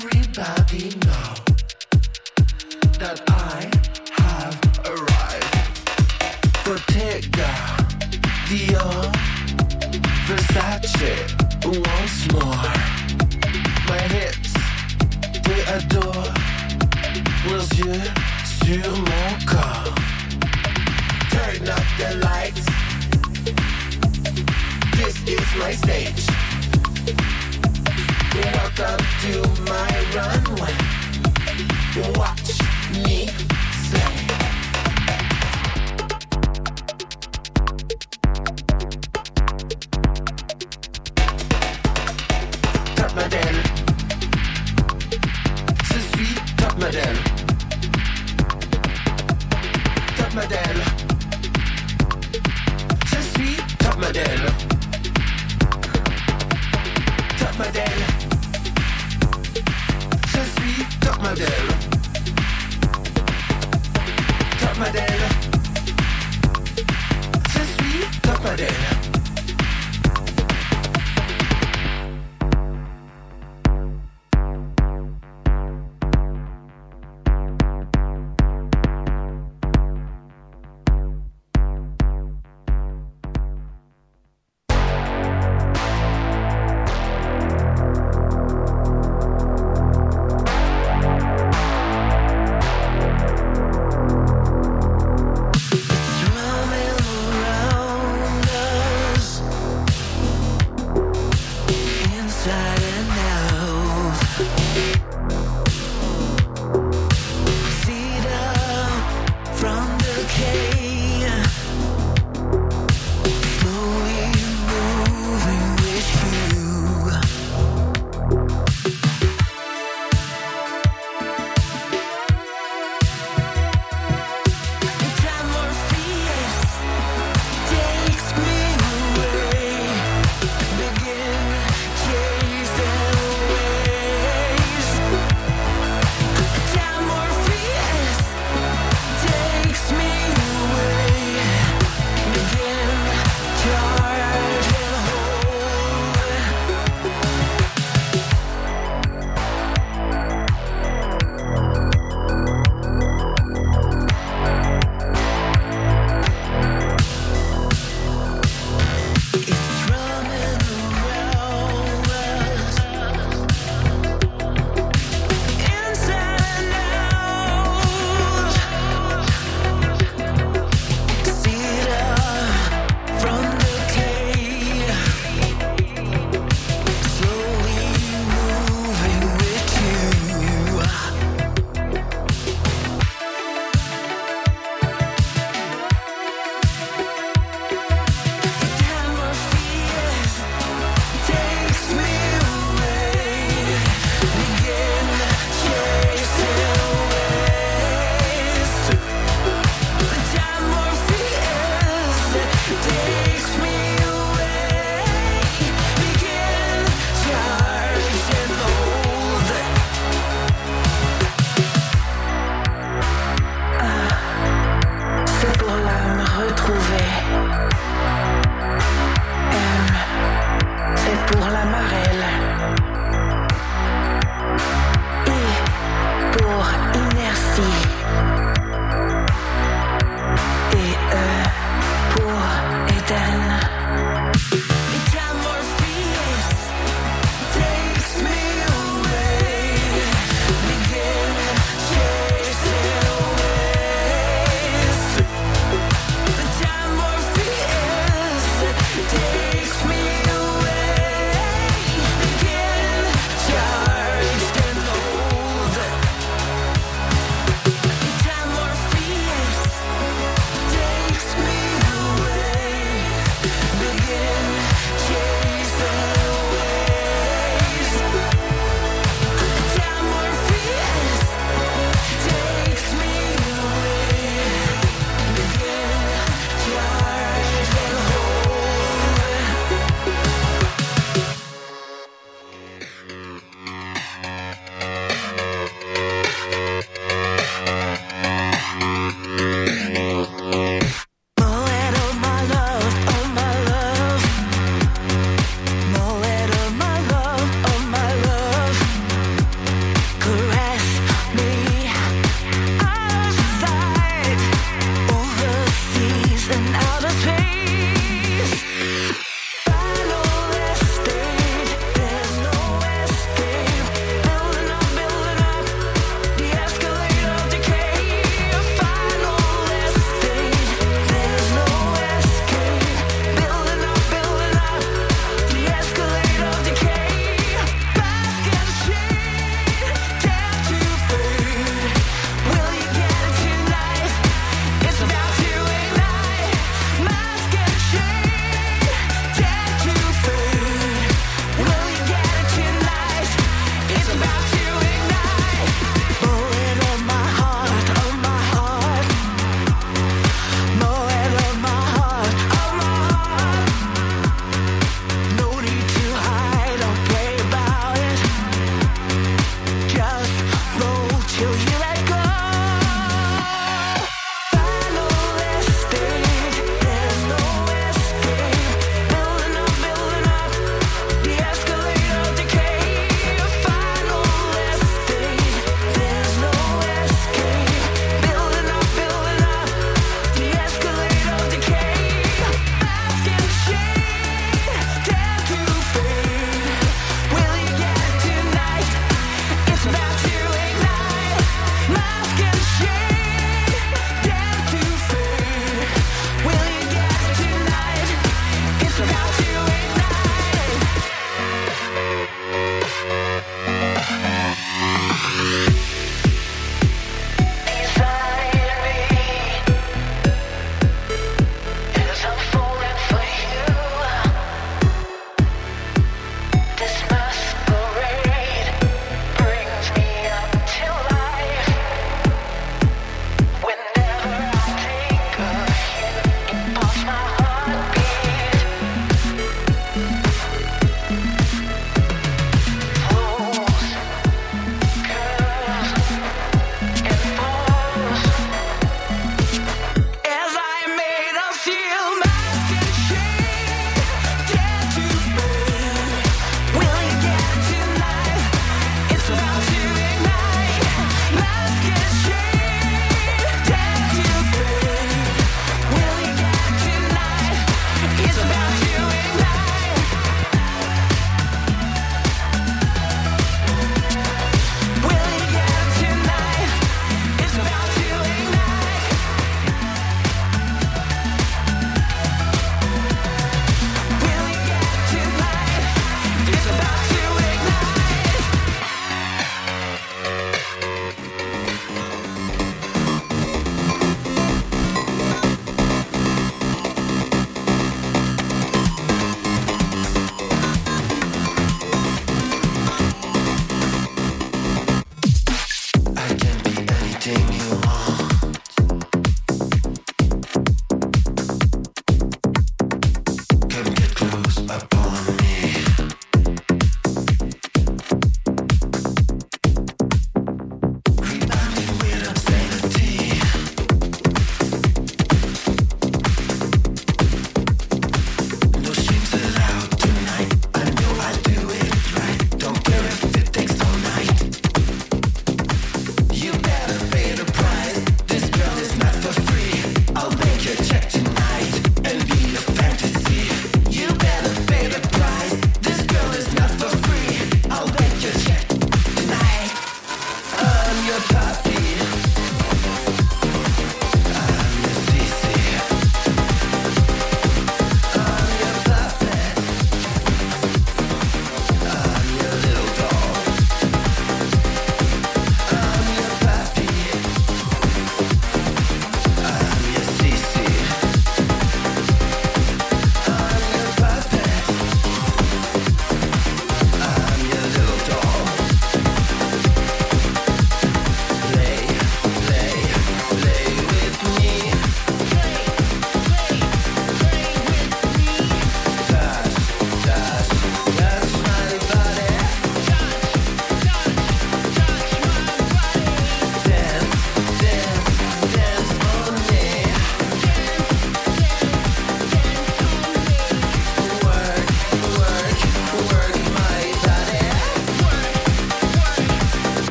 Everybody know that I have arrived. Bottega, Dior, Versace, once more. My hips, they adore. Leurs yeux sur mon corps. Turn up the lights. This is my stage. Welcome to my runway. Watch me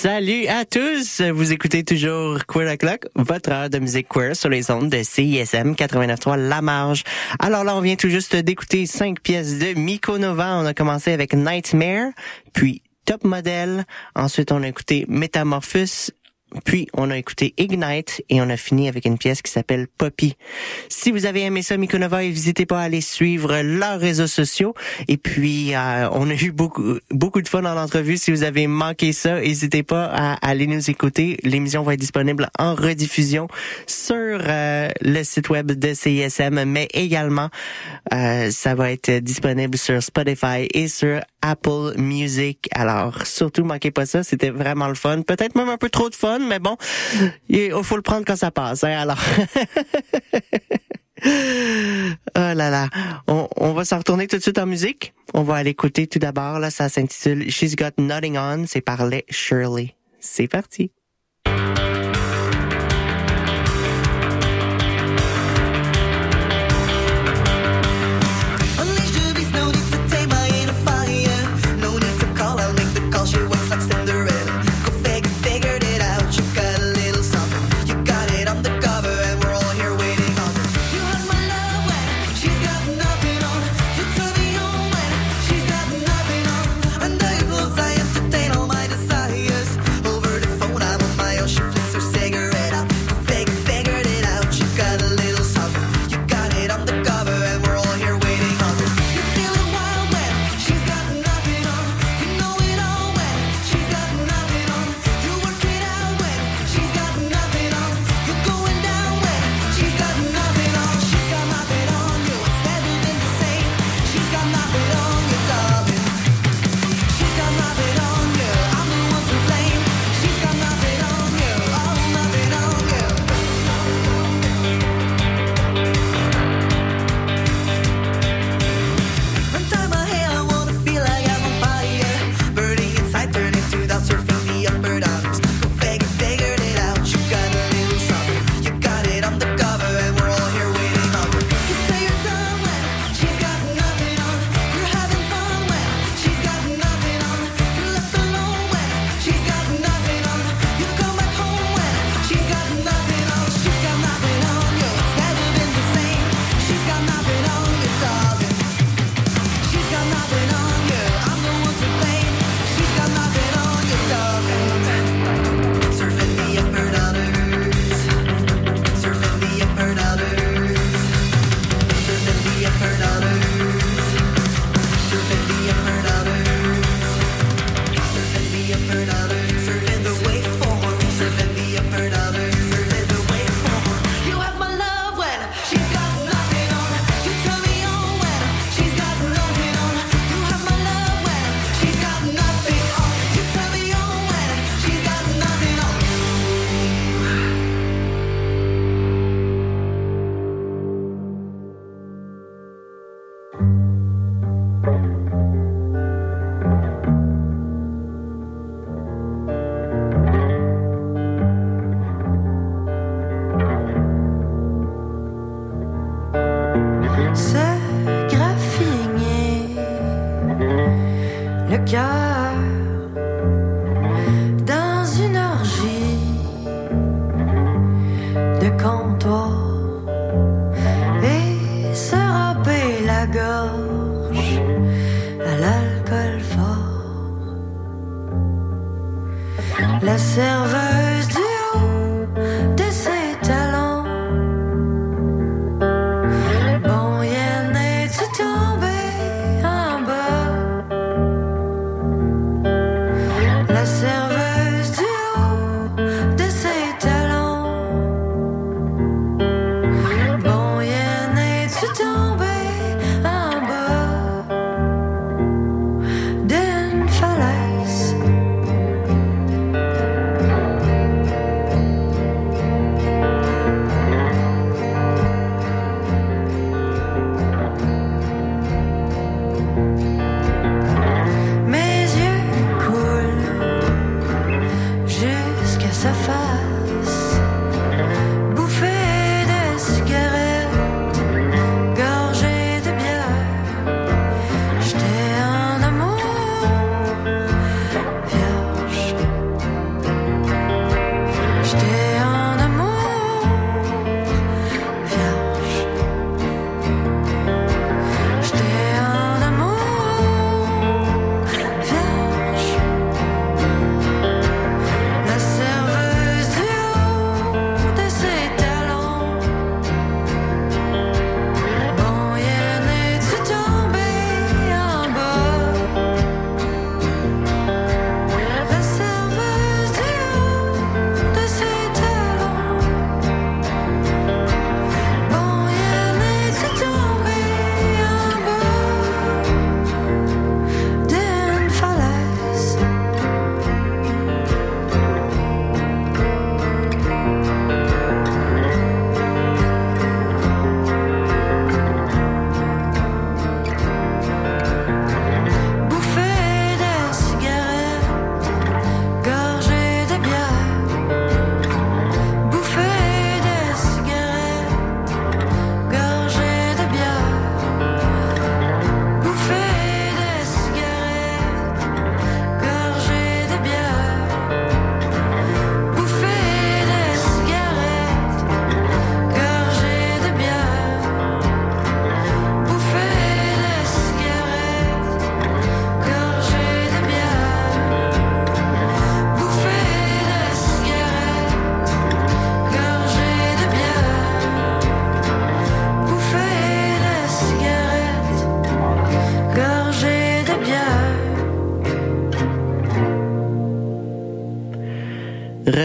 Salut à tous! Vous écoutez toujours Queer O'Clock, votre heure de musique queer sur les ondes de CISM 89.3 La Marge. Alors là, on vient tout juste d'écouter cinq pièces de Miko Nova. On a commencé avec Nightmare, puis Top Model. Ensuite, on a écouté Metamorphosis puis, on a écouté Ignite et on a fini avec une pièce qui s'appelle Poppy. Si vous avez aimé ça, Mikonova, n'hésitez pas à aller suivre leurs réseaux sociaux. Et puis, euh, on a eu beaucoup, beaucoup de fun dans l'entrevue. Si vous avez manqué ça, n'hésitez pas à aller nous écouter. L'émission va être disponible en rediffusion sur euh, le site web de CISM, mais également, euh, ça va être disponible sur Spotify et sur Apple Music. Alors, surtout, manquez pas ça. C'était vraiment le fun. Peut-être même un peu trop de fun mais bon, il faut le prendre quand ça passe. Hein, alors. oh là là, on, on va s'en retourner tout de suite en musique. On va aller écouter tout d'abord, là, ça s'intitule She's Got Nothing On, c'est par les Shirley. C'est parti.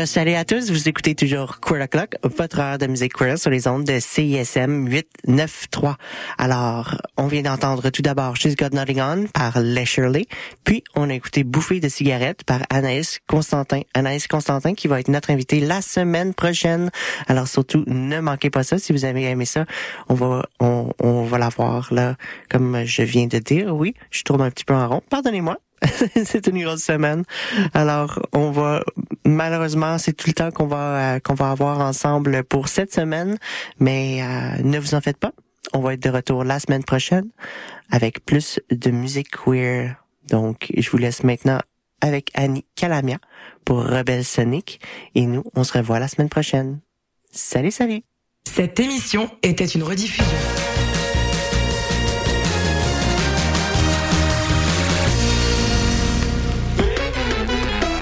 Salut à tous, vous écoutez toujours Queer O'Clock, votre heure de musique queer sur les ondes de CISM 893. Alors, on vient d'entendre tout d'abord She's Got Nothing On par Les Shirley, puis on a écouté Bouffée de cigarettes par Anaïs Constantin. Anaïs Constantin qui va être notre invitée la semaine prochaine. Alors surtout, ne manquez pas ça. Si vous avez aimé ça, on va on, on va la voir là, comme je viens de dire. Oui, je tourne un petit peu en rond. Pardonnez-moi. c'est une grosse semaine. Alors, on va malheureusement, c'est tout le temps qu'on va euh, qu'on va avoir ensemble pour cette semaine, mais euh, ne vous en faites pas. On va être de retour la semaine prochaine avec plus de musique queer. Donc, je vous laisse maintenant avec Annie Calamia pour Rebelle Sonic et nous, on se revoit la semaine prochaine. Salut, salut. Cette émission était une rediffusion.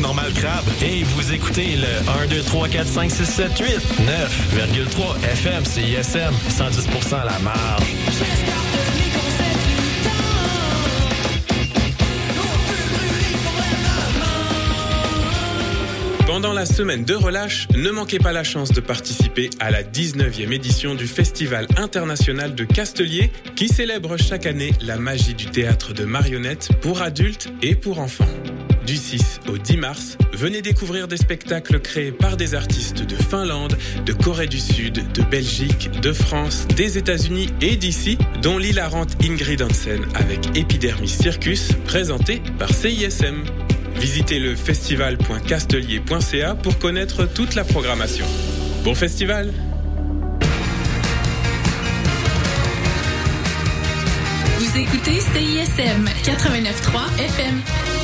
Normale Crabe et vous écoutez le 1, 2, 3, 4, 5, 6, 7, 8, 9,3 FM CISM, 110% à la marge. Pendant la semaine de relâche, ne manquez pas la chance de participer à la 19e édition du Festival international de Castelier qui célèbre chaque année la magie du théâtre de marionnettes pour adultes et pour enfants. Du 6 au 10 mars, venez découvrir des spectacles créés par des artistes de Finlande, de Corée du Sud, de Belgique, de France, des États-Unis et d'ici, dont l'hilarante Ingrid Hansen avec Epidermis Circus, présenté par CISM. Visitez le festival.castelier.ca pour connaître toute la programmation. Bon festival Vous écoutez CISM 89.3 FM.